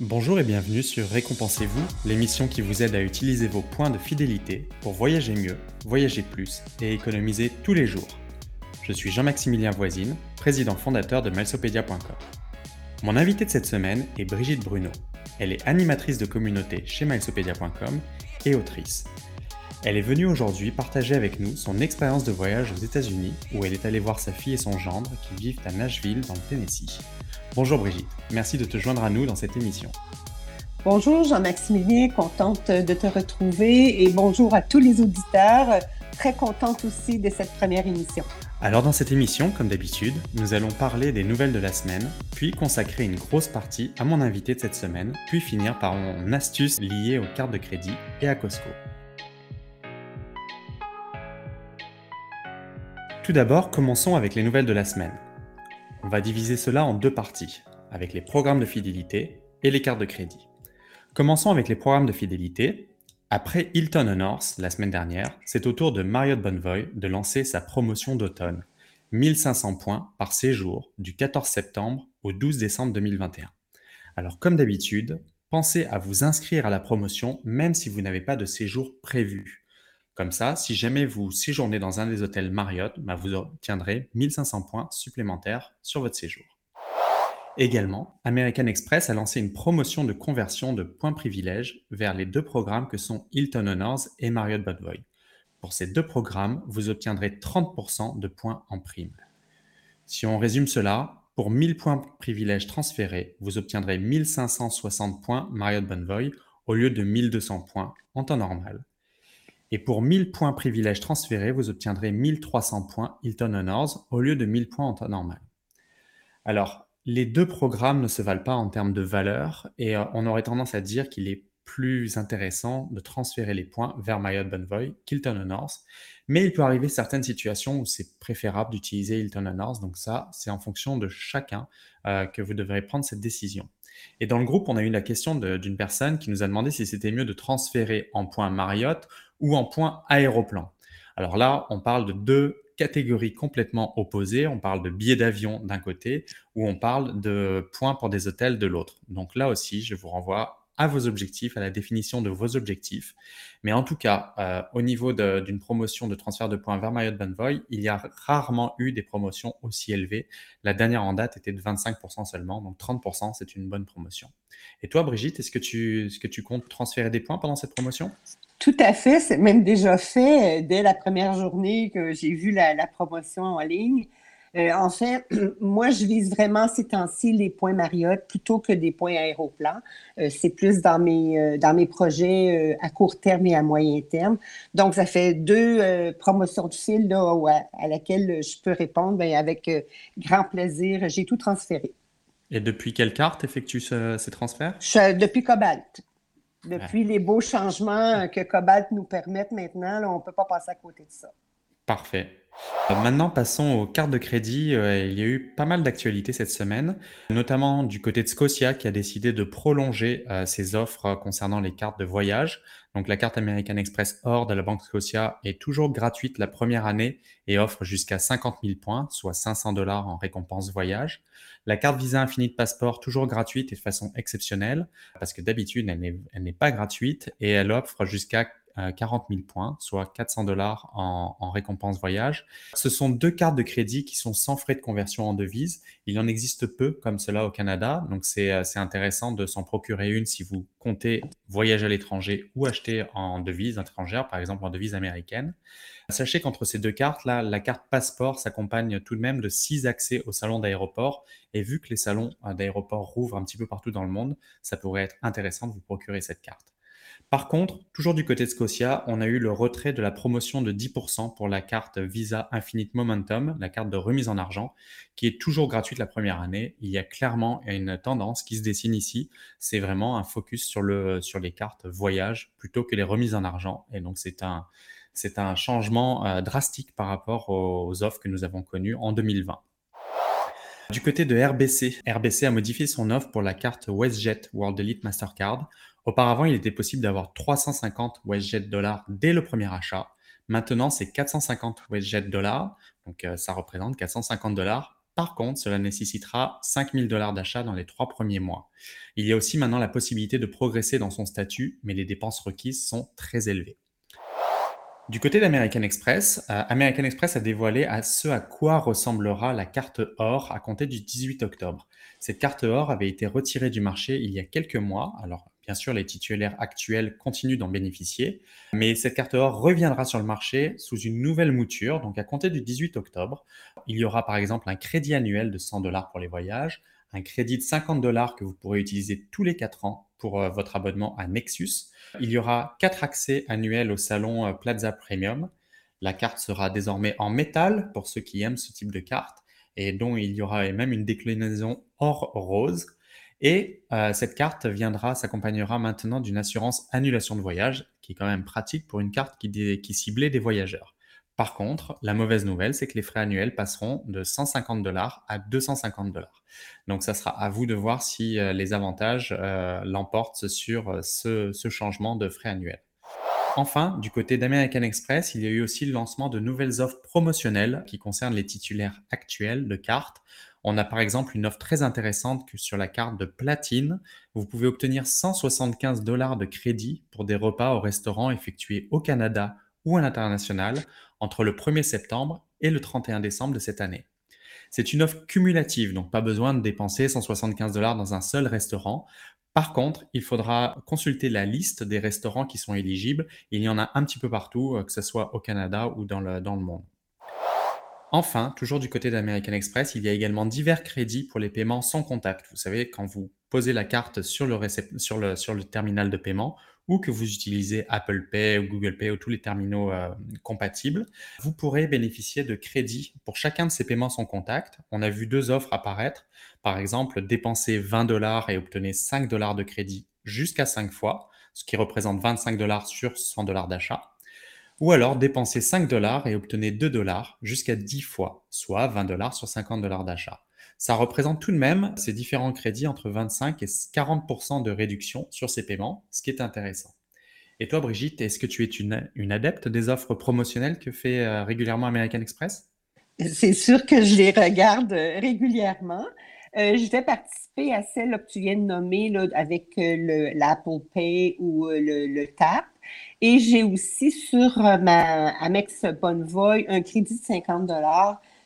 Bonjour et bienvenue sur Récompensez-vous, l'émission qui vous aide à utiliser vos points de fidélité pour voyager mieux, voyager plus et économiser tous les jours. Je suis Jean-Maximilien Voisine, président fondateur de Milesopedia.com. Mon invité de cette semaine est Brigitte Bruno. Elle est animatrice de communauté chez Milesopedia.com et autrice. Elle est venue aujourd'hui partager avec nous son expérience de voyage aux États-Unis où elle est allée voir sa fille et son gendre qui vivent à Nashville dans le Tennessee. Bonjour Brigitte, merci de te joindre à nous dans cette émission. Bonjour Jean-Maximilien, contente de te retrouver et bonjour à tous les auditeurs, très contente aussi de cette première émission. Alors dans cette émission, comme d'habitude, nous allons parler des nouvelles de la semaine, puis consacrer une grosse partie à mon invité de cette semaine, puis finir par mon astuce liée aux cartes de crédit et à Costco. Tout d'abord, commençons avec les nouvelles de la semaine. On va diviser cela en deux parties, avec les programmes de fidélité et les cartes de crédit. Commençons avec les programmes de fidélité. Après Hilton Honors la semaine dernière, c'est au tour de Marriott Bonvoy de lancer sa promotion d'automne. 1500 points par séjour du 14 septembre au 12 décembre 2021. Alors comme d'habitude, pensez à vous inscrire à la promotion même si vous n'avez pas de séjour prévu. Comme ça, si jamais vous séjournez dans un des hôtels Marriott, bah, vous obtiendrez 1500 points supplémentaires sur votre séjour. Également, American Express a lancé une promotion de conversion de points privilèges vers les deux programmes que sont Hilton Honors et Marriott Bonvoy. Pour ces deux programmes, vous obtiendrez 30% de points en prime. Si on résume cela, pour 1000 points privilèges transférés, vous obtiendrez 1560 points Marriott Bonvoy au lieu de 1200 points en temps normal. Et pour 1000 points privilèges transférés, vous obtiendrez 1300 points Hilton Honors au lieu de 1000 points en temps normal. Alors, les deux programmes ne se valent pas en termes de valeur et euh, on aurait tendance à dire qu'il est plus intéressant de transférer les points vers Marriott Bonvoy qu'Hilton Honors. Mais il peut arriver certaines situations où c'est préférable d'utiliser Hilton Honors. Donc ça, c'est en fonction de chacun euh, que vous devrez prendre cette décision. Et dans le groupe, on a eu la question d'une personne qui nous a demandé si c'était mieux de transférer en points Marriott ou en point aéroplan. Alors là, on parle de deux catégories complètement opposées. On parle de billets d'avion d'un côté ou on parle de points pour des hôtels de l'autre. Donc là aussi, je vous renvoie à vos objectifs, à la définition de vos objectifs. Mais en tout cas, euh, au niveau d'une promotion de transfert de points vers Marriott Bonvoy, il y a rarement eu des promotions aussi élevées. La dernière en date était de 25% seulement, donc 30%, c'est une bonne promotion. Et toi, Brigitte, est-ce que, tu, est-ce que tu comptes transférer des points pendant cette promotion? Tout à fait, c'est même déjà fait euh, dès la première journée que j'ai vu la, promotion en ligne. Euh, en fait, moi, je vise vraiment ces temps-ci les points Marriott plutôt que des points aéroplans. Euh, c'est plus dans mes, dans mes projets à court terme et à moyen terme. Donc, ça fait deux promotions de fil là, à, laquelle je peux répondre ben, avec grand plaisir. J'ai tout transféré. Et depuis quelle carte effectue ces transferts? depuis Cobalt. Depuis les beaux changements que Cobalt nous permettent maintenant, on ne peut pas passer à côté de ça. Parfait. Euh, maintenant, passons aux cartes de crédit. Euh, il y a eu pas mal d'actualités cette semaine, notamment du côté de Scotia qui a décidé de prolonger euh, ses offres concernant les cartes de voyage. Donc, la carte American Express Or de la Banque Scotia est toujours gratuite la première année et offre jusqu'à 50 000 points, soit 500 dollars en récompense voyage. La carte Visa Infinite Passport, toujours gratuite et de façon exceptionnelle, parce que d'habitude, elle n'est pas gratuite et elle offre jusqu'à 40 000 points, soit 400 dollars en, récompense voyage. Ce sont deux cartes de crédit qui sont sans frais de conversion en devise. Il en existe peu comme cela au Canada, donc c'est euh, intéressant de s'en procurer une si vous comptez voyager à l'étranger ou acheter en devise étrangère, par exemple en devise américaine. Sachez qu'entre ces deux cartes, là, la carte passeport s'accompagne tout de même de six accès au salon d'aéroport. Et vu que les salons euh, d'aéroport rouvrent un petit peu partout dans le monde, ça pourrait être intéressant de vous procurer cette carte. Par contre, toujours du côté de Scotia, on a eu le retrait de la promotion de 10% pour la carte Visa Infinite Momentum, la carte de remise en argent, qui est toujours gratuite la première année. Il y a clairement une tendance qui se dessine ici. C'est vraiment un focus sur, le, sur les cartes voyage plutôt que les remises en argent. Et donc, c'est un, c'est un changement euh, drastique par rapport aux offres que nous avons connues en 2020. Du côté de RBC, RBC a modifié son offre pour la carte WestJet World Elite Mastercard Auparavant, il était possible d'avoir 350 WestJet dollars dès le premier achat. Maintenant, c'est 450 WestJet dollars. Donc, euh, ça représente 450 dollars Par contre, cela nécessitera 5000 dollars d'achat dans les trois premiers mois. Il y a aussi maintenant la possibilité de progresser dans son statut, mais les dépenses requises sont très élevées. Du côté d'American Express, euh, American Express a dévoilé à ce à quoi ressemblera la carte or à compter du 18 octobre. Cette carte or avait été retirée du marché il y a quelques mois. Alors, bien sûr, les titulaires actuels continuent d'en bénéficier, mais cette carte or reviendra sur le marché sous une nouvelle mouture. Donc, à compter du 18 octobre, il y aura par exemple un crédit annuel de 100 dollars pour les voyages, un crédit de 50 dollars que vous pourrez utiliser tous les 4 ans pour euh, votre abonnement à Nexus. Il y aura 4 accès annuels au salon euh, Plaza Premium. La carte sera désormais en métal pour ceux qui aiment ce type de carte et dont il y aura même une déclinaison or rose. Et euh, cette carte viendra, s'accompagnera maintenant d'une assurance annulation de voyage, qui est quand même pratique pour une carte qui, ciblait des voyageurs. Par contre, la mauvaise nouvelle, c'est que les frais annuels passeront de 150 dollars à 250 dollars. Donc, ça sera à vous de voir si euh, les avantages euh, l'emportent sur ce, ce, changement de frais annuels. Enfin, du côté d'American Express, il y a eu aussi le lancement de nouvelles offres promotionnelles qui concernent les titulaires actuels de cartes. On a par exemple une offre très intéressante que sur la carte de platine, vous pouvez obtenir 175 dollars de crédit pour des repas au restaurant effectués au Canada ou à l'international entre le 1er septembre et le 31 décembre de cette année. C'est une offre cumulative, donc pas besoin de dépenser 175 dollars dans un seul restaurant. Par contre, il faudra consulter la liste des restaurants qui sont éligibles. Il y en a un petit peu partout, euh, que ce soit au Canada ou dans le, dans le monde. Enfin, toujours du côté d'American Express, il y a également divers crédits pour les paiements sans contact. Vous savez, quand vous posez la carte sur le, terminal de paiement, ou que vous utilisez Apple Pay ou Google Pay ou tous les terminaux euh, compatibles, vous pourrez bénéficier de crédits pour chacun de ces paiements sans contact. On a vu deux offres apparaître. Par exemple, dépenser 20 dollars et obtenir 5 dollars de crédit jusqu'à 5 fois, ce qui représente 25 dollars sur 100 dollars d'achat. Ou alors dépenser 5 dollars et obtenir 2 dollars jusqu'à 10 fois, soit 20 dollars sur 50 dollars d'achat ça représente tout de même ces différents crédits entre 25 et 40% de réduction sur ces paiements, ce qui est intéressant. Et toi, Brigitte, est-ce que tu es une, adepte des offres promotionnelles que fait euh, régulièrement American Express? C'est sûr que je les regarde euh, régulièrement. Euh, je vais participer à celle que tu viens de nommer là, avec l'Apple Pay ou le, le, TAP. Et j'ai aussi sur ma Amex Bonvoy un crédit de 50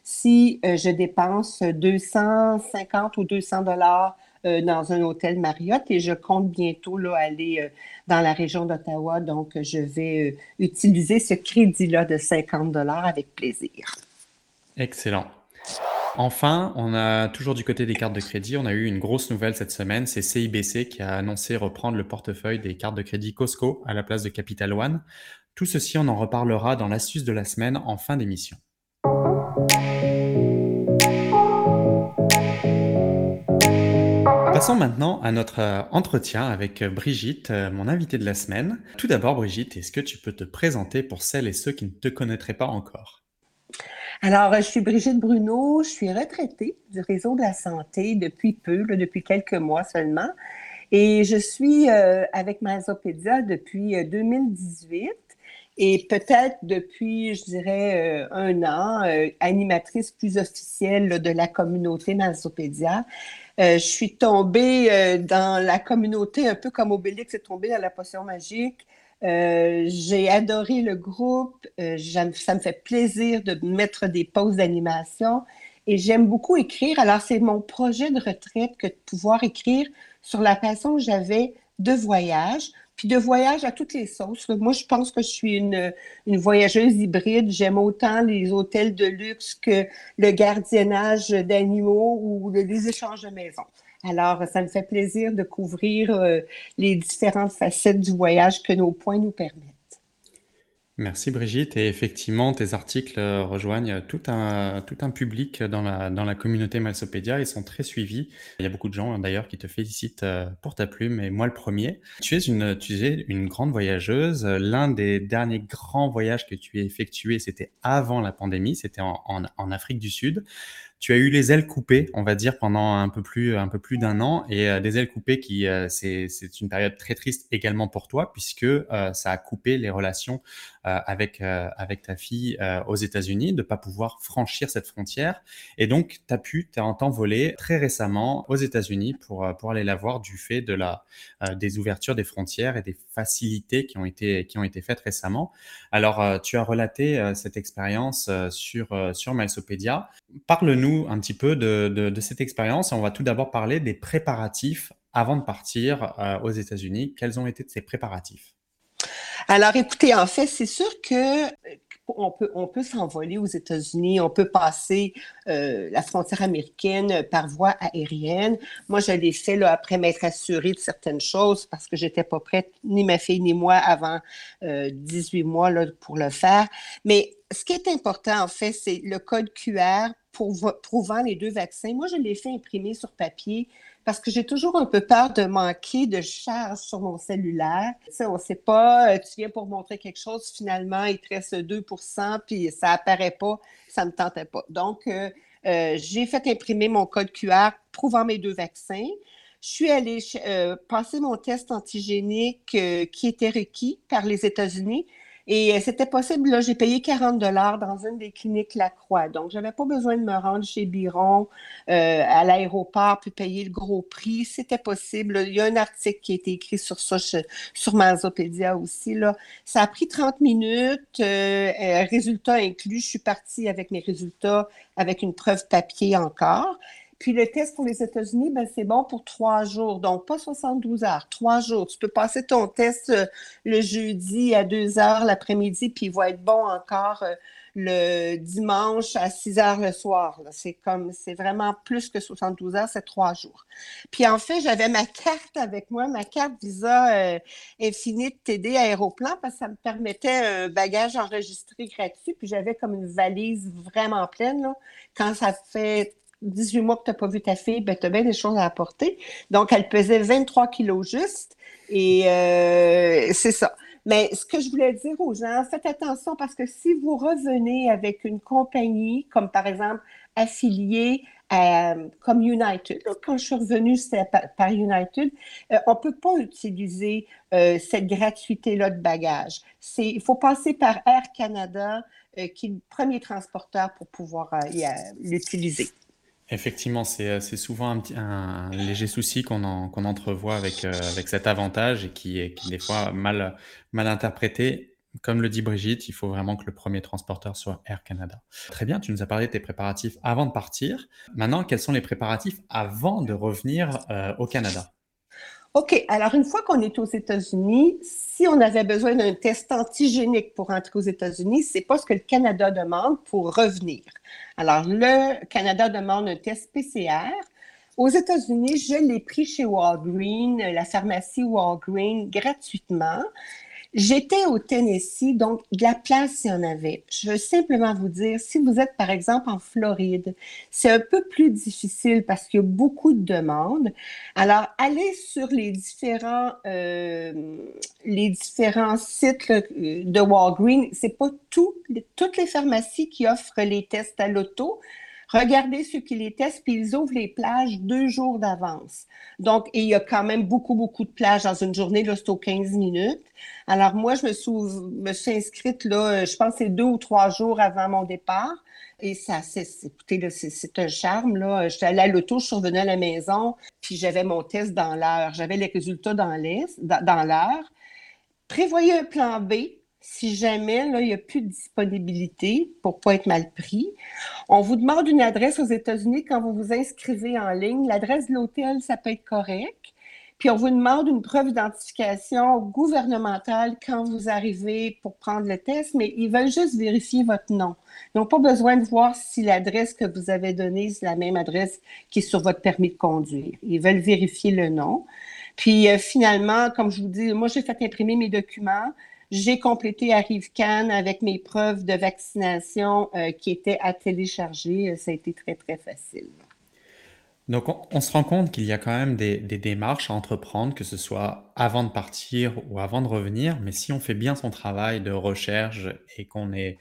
si euh, je dépense 250 ou 200 dollars euh, dans un hôtel Marriott et je compte bientôt là, aller euh, dans la région d'Ottawa. Donc, je vais utiliser ce crédit-là de 50 dollars avec plaisir. Excellent. Enfin, on a toujours du côté des cartes de crédit, on a eu une grosse nouvelle cette semaine, c'est CIBC qui a annoncé reprendre le portefeuille des cartes de crédit Costco à la place de Capital One. Tout ceci, on en reparlera dans l'astuce de la semaine en fin d'émission. Passons maintenant à notre euh, entretien avec euh, Brigitte, euh, mon invitée de la semaine. Tout d'abord, Brigitte, est-ce que tu peux te présenter pour celles et ceux qui ne te connaîtraient pas encore? Alors, je suis Brigitte Bruno, je suis retraitée du réseau de la santé depuis peu, depuis quelques mois seulement. Et je suis avec Mazopédia depuis 2018 et peut-être depuis, je dirais, un an, animatrice plus officielle de la communauté Mazopédia. Euh, je suis tombée euh, dans la communauté un peu comme Obélix est tombé dans la potion magique. Euh, j'ai adoré le groupe. ça me fait plaisir de mettre des pauses d'animation et j'aime beaucoup écrire. Alors, c'est mon projet de retraite que de pouvoir écrire sur la façon que j'avais de voyage puis de voyage à toutes les sauces. Moi, je pense que je suis une, une voyageuse hybride. J'aime autant les hôtels de luxe que le gardiennage d'animaux ou les échanges de maisons. Alors, ça me fait plaisir de couvrir euh, les différentes facettes du voyage que nos points nous permettent. Merci Brigitte. Et effectivement, tes articles euh, rejoignent tout un, tout un public dans la, dans la communauté Malsopédia et sont très suivis. Il y a beaucoup de gens hein, d'ailleurs qui te félicitent euh, pour ta plume et moi le premier. Tu es une, tu es une grande voyageuse. L'un des derniers grands voyages que tu as effectué, c'était avant la pandémie, c'était en, en, en Afrique du Sud. Tu as eu les ailes coupées, on va dire, pendant un peu plus, un peu plus d'un an, et euh, des ailes coupées qui, euh, c'est, une période très triste également pour toi, puisque euh, ça a coupé les relations avec, avec ta fille aux États-Unis, de pas pouvoir franchir cette frontière. Et donc, tu as pu t'envoler très récemment aux États-Unis pour, pour aller la voir du fait de la, des ouvertures des frontières et des facilités qui ont été, qui ont été faites récemment. Alors, tu as relaté cette expérience sur, sur. Parle-nous un petit peu de, cette expérience. On va tout d'abord parler des préparatifs avant de partir euh, aux États-Unis. Quels ont été ces préparatifs? Alors, écoutez, en fait, c'est sûr que on peut, on peut s'envoler aux États-Unis, on peut passer euh, la frontière américaine par voie aérienne. Moi, je l'ai fait là, après m'être assurée de certaines choses parce que j'étais pas prête, ni ma fille ni moi, avant 18 euh, mois là, pour le faire. Mais ce qui est important, en fait, c'est le code QR pour, prouvant les deux vaccins. Moi, je l'ai fait imprimer sur papier parce que j'ai toujours un peu peur de manquer de charge sur mon cellulaire. On ne sait pas, euh, tu viens pour montrer quelque chose, finalement, il te reste 2% puis ça apparaît pas, ça ne me tentait pas. Donc, euh, euh, j'ai fait imprimer mon code QR prouvant mes deux vaccins. Je suis allée passer mon test antigénique qui était requis par les États-Unis. Et euh, c'était possible, là, j'ai payé 40 dollars dans une des cliniques Lacroix. Donc, je n'avais pas besoin de me rendre chez Biron euh, à l'aéroport puis payer le gros prix. C'était possible. Il y a un article qui a été écrit sur ça, sur Mazopédia aussi. Là. Ça a pris 30 minutes, euh, résultats inclus. Je suis partie avec mes résultats avec une preuve papier encore. Puis le test pour les États-Unis, ben, c'est bon pour trois jours, donc pas 72 heures, trois jours. Tu peux passer ton test euh, le jeudi à deux heures l'après-midi, puis il va être bon encore euh, le dimanche à 6 heures le soir. C'est comme, c'est vraiment plus que 72 heures, c'est trois jours. Puis en fait, j'avais ma carte avec moi, ma carte Visa euh, Infinite TD Aéroplan, parce que ça me permettait un bagage enregistré gratuit. Puis j'avais comme une valise vraiment pleine. Quand ça fait 18 mois que tu n'as pas vu ta fille, ben, tu as bien des choses à apporter. Donc, elle pesait 23 kilos juste. Et euh, c'est ça. Mais ce que je voulais dire aux gens, faites attention parce que si vous revenez avec une compagnie, comme par exemple affiliée à, comme United, quand je suis revenue, c'était par, United, euh, on ne peut pas utiliser euh, cette gratuité-là de bagages. Il faut passer par Air Canada, qui est le premier transporteur pour pouvoir l'utiliser. Effectivement, c'est euh, souvent un, un léger souci qu'on entrevoit avec, euh, avec cet avantage et qui est, qui des fois mal, mal interprété. Comme le dit Brigitte, il faut vraiment que le premier transporteur soit Air Canada. Très bien, tu nous as parlé de tes préparatifs avant de partir. Maintenant, quels sont les préparatifs avant de revenir euh, au Canada? OK. Alors, une fois qu'on est aux États-Unis, si on avait besoin d'un test antigénique pour entrer aux États-Unis, c'est pas ce que le Canada demande pour revenir. Alors, le Canada demande un test PCR. Aux États-Unis, je l'ai pris chez Walgreens, la pharmacie Walgreens, gratuitement. J'étais au Tennessee, donc de la place, il y en avait. Je veux simplement vous dire, si vous êtes par exemple en Floride, c'est un peu plus difficile parce qu'il y a beaucoup de demandes. Alors, allez sur les différents, euh, les différents sites de Walgreens. C'est pas tout, toutes les pharmacies qui offrent les tests à l'auto. Regardez ceux qui les testent, puis ils ouvrent les plages deux jours d'avance. Donc, il y a quand même beaucoup, beaucoup de plages dans une journée, là, c'est aux 15 minutes. Alors, moi, je me suis, me suis inscrite, là, je pense c'est deux ou trois jours avant mon départ. Et ça, c'est, écoutez, c'est un charme, là. J'étais allée à l'auto, je suis revenue à la maison, puis j'avais mon test dans l'heure. J'avais les résultats dans l'heure. Prévoyez un plan B si jamais il n'y a plus de disponibilité pour ne pas être mal pris. On vous demande une adresse aux États-Unis quand vous vous inscrivez en ligne. L'adresse de l'hôtel, ça peut être correct. Puis on vous demande une preuve d'identification gouvernementale quand vous arrivez pour prendre le test, mais ils veulent juste vérifier votre nom. Ils n'ont pas besoin de voir si l'adresse que vous avez donnée, c'est la même adresse qui est sur votre permis de conduire. Ils veulent vérifier le nom. Puis euh, finalement, comme je vous dis, moi j'ai fait imprimer mes documents. J'ai complété ArriveCan avec mes preuves de vaccination euh, qui étaient à télécharger. Ça a été très, très facile. Donc, on, se rend compte qu'il y a quand même des, démarches à entreprendre, que ce soit avant de partir ou avant de revenir. Mais si on fait bien son travail de recherche et qu'on est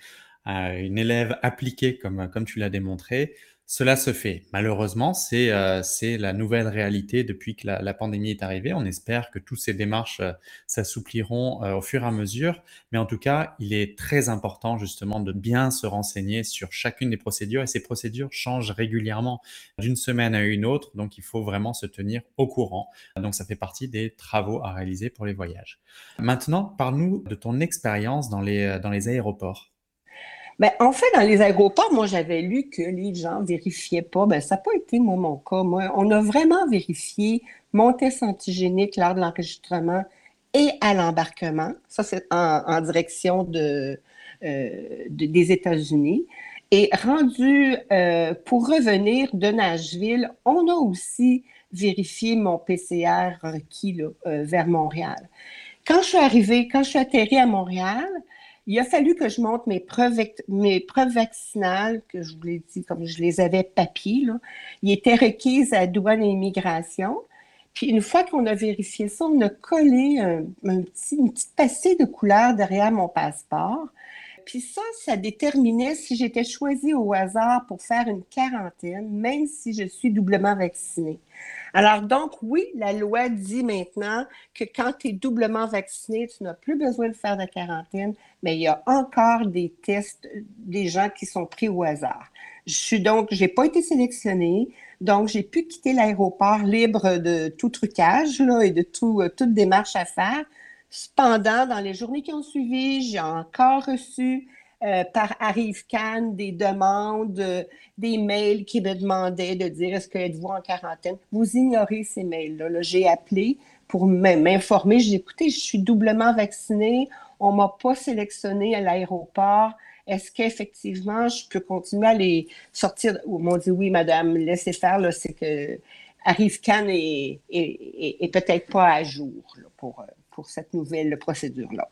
euh, une élève appliquée, comme, comme tu l'as démontré, Cela se fait. Malheureusement, c'est euh, la nouvelle réalité depuis que la, pandémie est arrivée. On espère que toutes ces démarches euh, s'assoupliront euh, au fur et à mesure. Mais en tout cas, il est très important justement de bien se renseigner sur chacune des procédures. Et ces procédures changent régulièrement d'une semaine à une autre. Donc, il faut vraiment se tenir au courant. Donc, ça fait partie des travaux à réaliser pour les voyages. Maintenant, parle-nous de ton expérience dans les, dans les aéroports. Ben, en fait, dans les aéroports, moi, j'avais lu que les gens vérifiaient pas. Ben, ça n'a pas été, moi, mon cas. Moi, on a vraiment vérifié mon test antigénique lors de l'enregistrement et à l'embarquement. Ça, c'est en, direction euh, des États-Unis. Et rendu euh, pour revenir de Nashville, on a aussi vérifié mon PCR requis euh, vers Montréal. Quand je suis arrivée, quand je suis atterrie à Montréal, il a fallu que je monte mes preuves, vaccinales, que je vous l'ai dit, comme je les avais papier. Là. Ils étaient requises à douane et immigration. Puis une fois qu'on a vérifié ça, on a collé un, une petite passée de couleur derrière mon passeport. Puis ça, ça déterminait si j'étais choisie au hasard pour faire une quarantaine, même si je suis doublement vaccinée. Alors donc, oui, la loi dit maintenant que quand tu es doublement vacciné, tu n'as plus besoin de faire de quarantaine, mais il y a encore des tests des gens qui sont pris au hasard. Je suis donc, j'ai pas été sélectionnée, donc j'ai pu quitter l'aéroport libre de tout trucage et de tout, euh, toute démarche à faire. Cependant, dans les journées qui ont suivi, j'ai encore reçu euh, par Arrive Cannes des demandes, euh, des mails qui me demandaient de dire est-ce que êtes-vous en quarantaine? Vous ignorez ces mails-là. -là, J'ai appelé pour m'informer. J'ai écouté, je suis doublement vaccinée. On m'a pas sélectionné à l'aéroport. Est-ce qu'effectivement, je peux continuer à les sortir? Ils m'ont dit oui, madame, laissez faire. C'est que Arrive Cannes est, est, peut-être pas à jour pour, pour cette nouvelle procédure-là.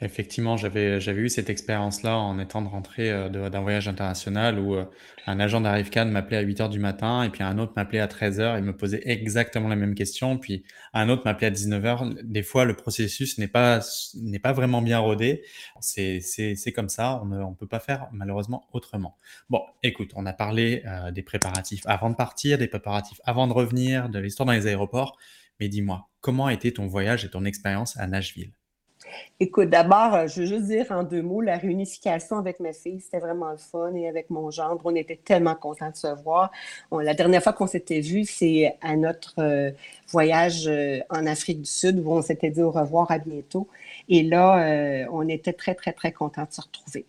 Effectivement, j'avais eu cette expérience-là en étant de rentrée euh, d'un voyage international où euh, un agent d'Arrivecan m'appelait à 8 heures du matin et puis un autre m'appelait à 13 heures et me posait exactement la même question. Puis un autre m'appelait à 19 heures. Des fois, le processus n'est pas pas vraiment bien rodé. C'est comme ça. On ne peut pas faire malheureusement autrement. Bon, écoute, on a parlé euh, des préparatifs avant de partir, des préparatifs avant de revenir, de l'histoire dans les aéroports. Mais dis-moi, comment a été ton voyage et ton expérience à Nashville? Écoute, d'abord, euh, je veux juste dire en deux mots, la réunification avec ma fille, c'était vraiment le fun et avec mon gendre, on était tellement contents de se voir. la dernière fois qu'on s'était vu, c'est à notre euh, voyage euh, en Afrique du Sud où on s'était dit au revoir, à bientôt. Et là, on était très, très, très contents de se retrouver.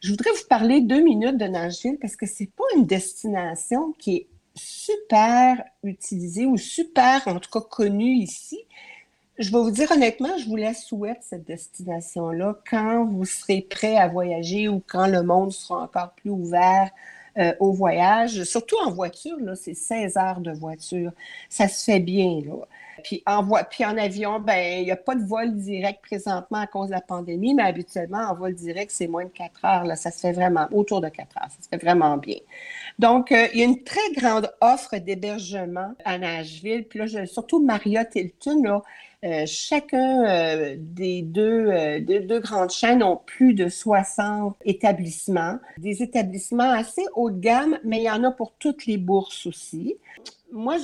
Je voudrais vous parler deux minutes de Nashville parce que c'est pas une destination qui est super utilisée ou super, en tout cas, connue ici. Je vais vous dire honnêtement, je vous la souhaite, cette destination-là, quand vous serez prêt à voyager ou quand le monde sera encore plus ouvert euh, au voyage. Surtout en voiture, là, c'est 16 heures de voiture. Ça se fait bien, là. Puis en, puis en avion, ben il n'y a pas de vol direct présentement à cause de la pandémie, mais habituellement, en vol direct, c'est moins de 4 heures. Là. Ça se fait vraiment, autour de 4 heures. Ça se fait vraiment bien. Donc, euh, il y a une très grande offre d'hébergement à Nashville. Puis là, surtout Marriott Hilton, là, euh, chacun euh, des deux, euh, deux grandes chaînes ont plus de 60 établissements, des établissements assez haut de gamme, mais il y en a pour toutes les bourses aussi. Moi,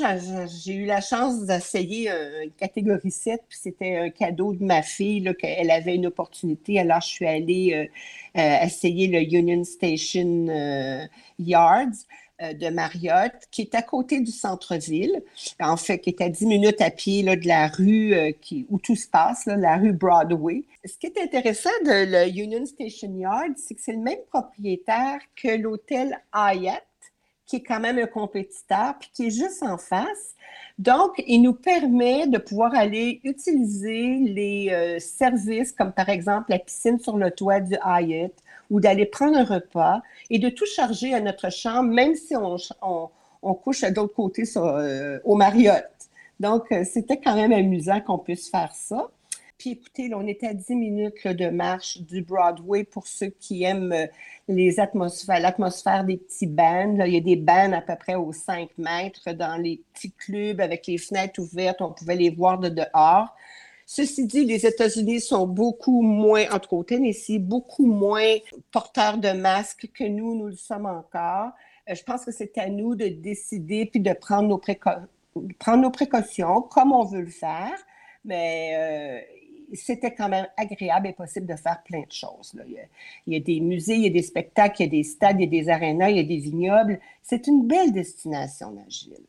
j'ai eu la chance d'essayer une catégorie 7, puis c'était un cadeau de ma fille, qu'elle avait une opportunité. Alors, je suis allée essayer le Union Station Yards. Euh, de Marriott, qui est à côté du centre-ville, en fait, qui est à 10 minutes à pied là, de la rue euh, qui, où tout se passe, la rue Broadway. Ce qui est intéressant de le Union Station Yard, c'est que c'est le même propriétaire que l'hôtel Hyatt, qui est quand même un compétiteur, puis qui est juste en face. Donc, il nous permet de pouvoir aller utiliser les euh, services comme par exemple la piscine sur le toit du Hyatt, ou d'aller prendre un repas et de tout charger à notre chambre, même si on, on, couche à d'autres côtés euh, au Marriott. Donc, euh, c'était quand même amusant qu'on puisse faire ça. Puis écoutez, on était à 10 minutes de marche du Broadway pour ceux qui aiment euh, les atmosphères, l'atmosphère des petits bands. il y a des bands à peu près aux 5 mètres dans les petits clubs avec les fenêtres ouvertes. On pouvait les voir de dehors. Ceci dit, les États-Unis sont beaucoup moins, entre au Tennessee, beaucoup moins porteurs de masques que nous, nous le sommes encore. je pense que c'est à nous de décider puis de prendre nos, précautions comme on veut le faire. Mais c'était quand même agréable et possible de faire plein de choses. Il, y a, des musées, il y a des spectacles, il y a des stades, il y a des arénas, il y a des vignobles. C'est une belle destination, Nashville.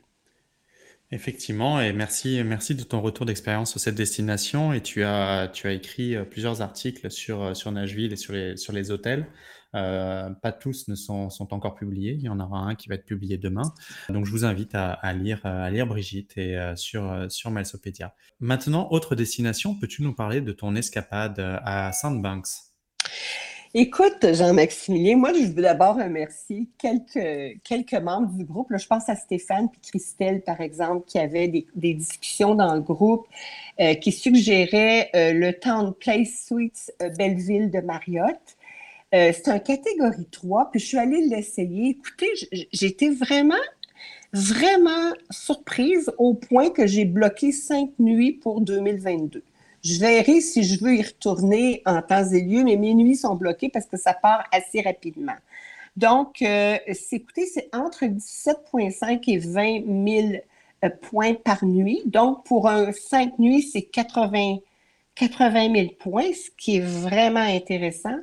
Effectivement, et merci, merci de ton retour d'expérience sur cette destination. Et tu as, tu as écrit euh, plusieurs articles sur, euh, sur Nashville et sur les, sur les hôtels. Euh, pas tous ne sont, sont, encore publiés. Il y en aura un qui va être publié demain. Donc, je vous invite à, lire, à lire Brigitte et sur, sur Malsopédia. Maintenant, autre destination, peux-tu nous parler de ton escapade à Sandbanks Écoute, Jean-Maximilien, moi, je veux d'abord remercier quelques, membres du groupe. je pense à Stéphane et Christelle, par exemple, qui avaient des, discussions dans le groupe, euh, qui suggéraient euh, le Town Place Suites euh, Belleville de Marriott. c'est un catégorie 3, puis je suis allée l'essayer. Écoutez, j'étais vraiment, vraiment surprise au point que j'ai bloqué cinq nuits pour 2022. Je verrai si je veux y retourner en temps et lieu, mais mes nuits sont bloquées parce que ça part assez rapidement. Donc, euh, écoutez, c'est entre 17,5 et 20 000 euh, points par nuit. Donc, pour un 5 nuits, c'est 80, 80 000 points, ce qui est vraiment intéressant.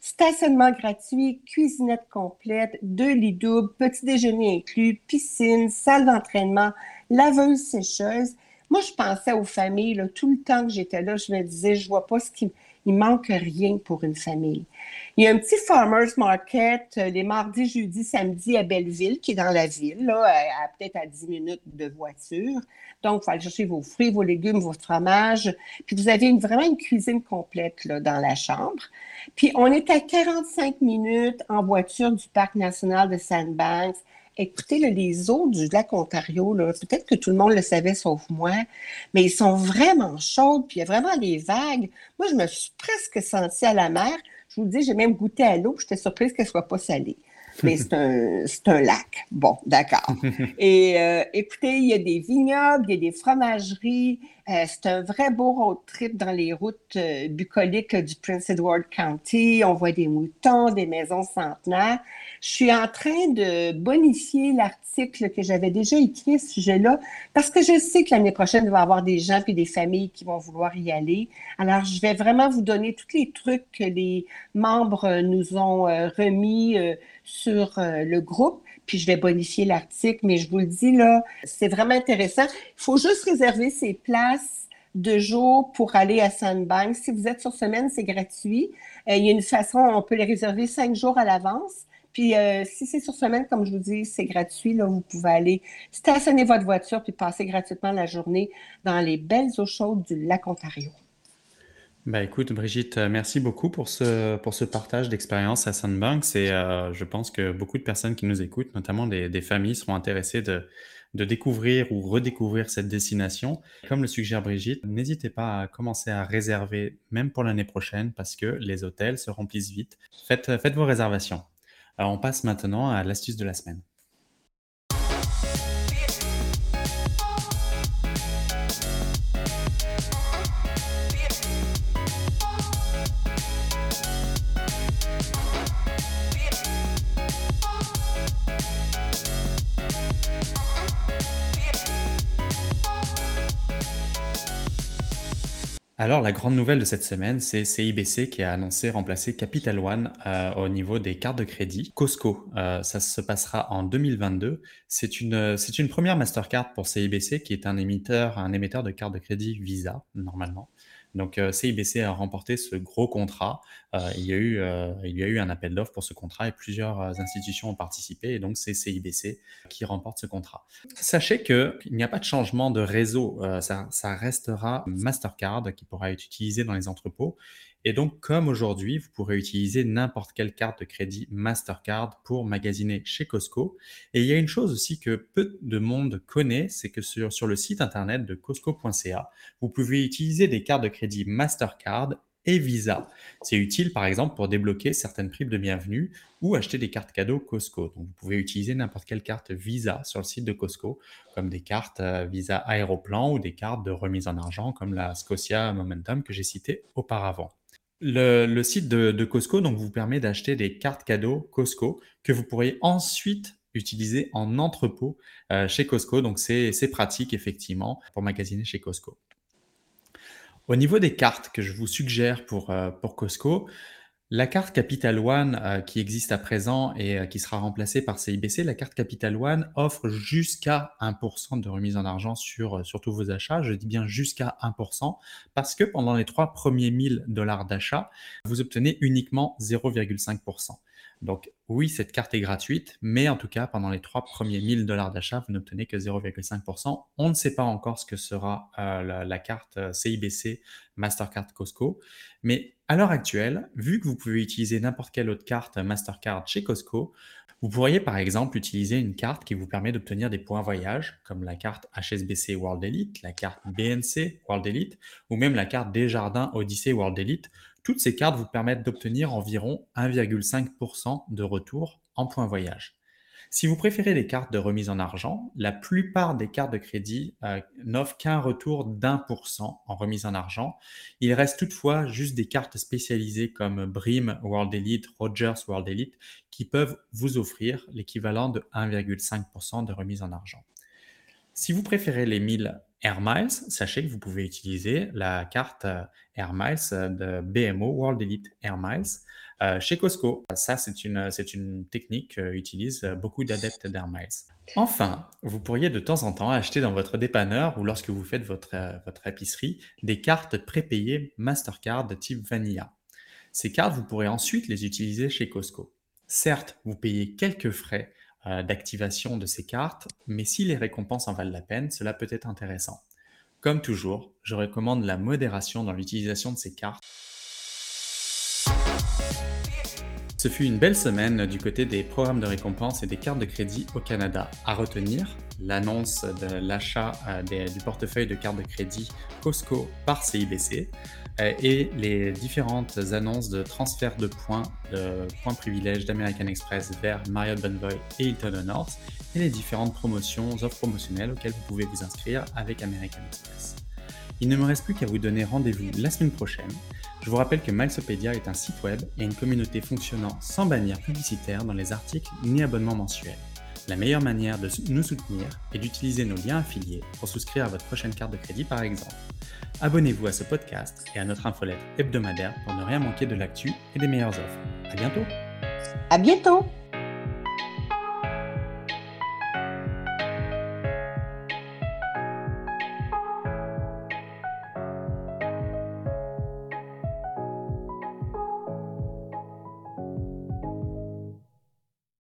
Stationnement gratuit, cuisinette complète, deux lits doubles, petit déjeuner inclus, piscine, salle d'entraînement, laveuse sécheuse. Moi, je pensais aux familles, tout le temps que j'étais là, je me disais, je vois pas ce qui il manque rien pour une famille. Il y a un petit farmers market euh, les mardis, jeudis, samedis à Belleville, qui est dans la ville, là, à, peut-être à 10 minutes de voiture. Donc, il faut aller chercher vos fruits, vos légumes, vos fromages. Puis vous avez vraiment une cuisine complète là, dans la chambre. Puis on est à 45 minutes en voiture du Parc national de Sandbanks Écoutez, les eaux du lac Ontario, peut-être que tout le monde le savait sauf moi, mais ils sont vraiment chaudes, puis il y a vraiment des vagues. Moi, je me suis presque sentie à la mer. Je vous dis, j'ai même goûté à l'eau, j'étais surprise qu'elle ne soit pas salée mais c'est un, un, lac. Bon, d'accord. Et euh, écoutez, il y a des vignobles, il y a des fromageries. Euh, c'est un vrai beau road trip dans les routes euh, bucoliques du Prince Edward County. On voit des moutons, des maisons centenaires. Je suis en train de bonifier l'article que j'avais déjà écrit à ce sujet-là parce que je sais que l'année prochaine, il va y avoir des gens puis des familles qui vont vouloir y aller. Alors, je vais vraiment vous donner tous les trucs que les membres nous ont remis sur euh, le groupe, puis je vais bonifier l'article, mais je vous le dis là, c'est vraiment intéressant. Il faut juste réserver ses places de jour pour aller à Sandbank. Si vous êtes sur semaine, c'est gratuit. Euh, il y a une façon, on peut les réserver cinq jours à l'avance. Puis euh, si c'est sur semaine, comme je vous dis, c'est gratuit. Là, vous pouvez aller stationner votre voiture puis passer gratuitement la journée dans les belles eaux chaudes du lac Ontario. Bah écoute, Brigitte, euh, merci beaucoup pour ce, pour ce partage d'expérience à Sandbanks et euh, je pense que beaucoup de personnes qui nous écoutent, notamment des, des familles, seront intéressées de, de découvrir ou redécouvrir cette destination. Comme le suggère Brigitte, n'hésitez pas à commencer à réserver même pour l'année prochaine parce que les hôtels se remplissent vite. Faites, faites vos réservations. Alors on passe maintenant à l'astuce de la semaine. Alors, la grande nouvelle de cette semaine, c'est CIBC qui a annoncé remplacer Capital One euh, au niveau des cartes de crédit. Costco, euh, ça se passera en 2022. C'est une, c'est une première Mastercard pour CIBC qui est un émetteur, un émetteur de cartes de crédit Visa, normalement. Donc euh, CIBC a remporté ce gros contrat. Euh, il, y a eu, euh, il y a eu un appel d'offres pour ce contrat et plusieurs institutions ont participé et donc c'est CIBC qui remporte ce contrat. Sachez qu'il n'y a pas de changement de réseau. ça, ça restera Mastercard qui pourra être utilisé dans les entrepôts et donc, comme aujourd'hui, vous pourrez utiliser n'importe quelle carte de crédit Mastercard pour magasiner chez Costco. Et il y a une chose aussi que peu de monde connaît, c'est que sur, le site internet de costco.ca, vous pouvez utiliser des cartes de crédit Mastercard et Visa. C'est utile par exemple pour débloquer certaines primes de bienvenue ou acheter des cartes cadeaux Costco. Donc vous pouvez utiliser n'importe quelle carte Visa sur le site de Costco, comme des cartes euh, Visa Aéroplan ou des cartes de remise en argent comme la Scotia Momentum que j'ai citée auparavant. Le, site de, Costco donc, vous permet d'acheter des cartes cadeaux Costco que vous pourriez ensuite utilisées en entrepôt euh, chez Costco. Donc, c'est pratique, effectivement, pour magasiner chez Costco. Au niveau des cartes que je vous suggère pour, euh, pour Costco, la carte Capital One euh, qui existe à présent et euh, qui sera remplacée par CIBC, la carte Capital One offre jusqu'à 1% de remise en argent sur, euh, sur tous vos achats. Je dis bien jusqu'à 1% parce que pendant les trois premiers 1000 dollars d'achat, vous obtenez uniquement 0,5%. Donc oui, cette carte est gratuite, mais en tout cas, pendant les trois premiers 1000 dollars d'achat, vous n'obtenez que 0,5%. On ne sait pas encore ce que sera euh, la, carte CIBC euh, Mastercard Costco, mais à l'heure actuelle, vu que vous pouvez utiliser n'importe quelle autre carte Mastercard chez Costco, vous pourriez par exemple utiliser une carte qui vous permet d'obtenir des points voyage, comme la carte HSBC World Elite, la carte BNC World Elite, ou même la carte Desjardins Odyssey World Elite, toutes ces cartes vous permettent d'obtenir environ 1,5% de retour en points voyage. Si vous préférez les cartes de remise en argent, la plupart des cartes de crédit euh, n'offrent qu'un retour d'un pour cent en remise en argent. Il reste toutefois juste des cartes spécialisées comme Brim World Elite, Rogers World Elite qui peuvent vous offrir l'équivalent de 1,5% de remise en argent. Si vous préférez les 1000 Air Miles, sachez que vous pouvez utiliser la carte euh, Air Miles euh, de BMO World Elite Air Miles euh, chez Costco. Ça, c'est une, c'est une technique qu'utilisent beaucoup d'adeptes d'Air Miles. Enfin, vous pourriez de temps en temps acheter dans votre dépanneur ou lorsque vous faites votre, épicerie des cartes prépayées Mastercard type Vanilla. Ces cartes, vous pourrez ensuite les utiliser chez Costco. Certes, vous payez quelques frais euh, d'activation de ces cartes, mais si les récompenses en valent la peine, cela peut être intéressant. Comme toujours, je recommande la modération dans l'utilisation de ces cartes. Ce fut une belle semaine du côté des programmes de récompense et des cartes de crédit au Canada. À retenir, l'annonce de l'achat euh, du portefeuille de cartes de crédit Costco par CIBC, et les différentes annonces de transfert de points, de points privilèges d'American Express vers Marriott Bonvoy et Hilton Honors, et les différentes promotions, offres promotionnelles auxquelles vous pouvez vous inscrire avec American Express. Il ne me reste plus qu'à vous donner rendez-vous la semaine prochaine. Je vous rappelle que Milesopedia est un site web et une communauté fonctionnant sans bannière publicitaire dans les articles ni abonnements mensuels. La meilleure manière de nous soutenir est d'utiliser nos liens affiliés pour souscrire à votre prochaine carte de crédit par exemple. Abonnez-vous à ce podcast et à notre infolette hebdomadaire pour ne rien manquer de l'actu et des meilleures offres. À bientôt. À bientôt.